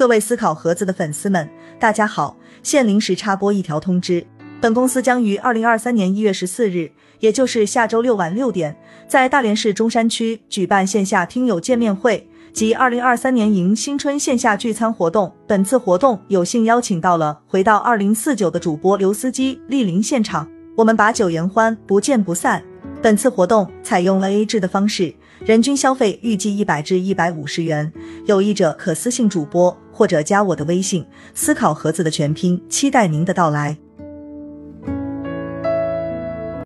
各位思考盒子的粉丝们，大家好！现临时插播一条通知，本公司将于二零二三年一月十四日，也就是下周六晚六点，在大连市中山区举办线下听友见面会及二零二三年迎新春线下聚餐活动。本次活动有幸邀请到了回到二零四九的主播刘司机莅临现场，我们把酒言欢，不见不散。本次活动采用了 A 制的方式，人均消费预计一百至一百五十元，有意者可私信主播或者加我的微信“思考盒子”的全拼，期待您的到来。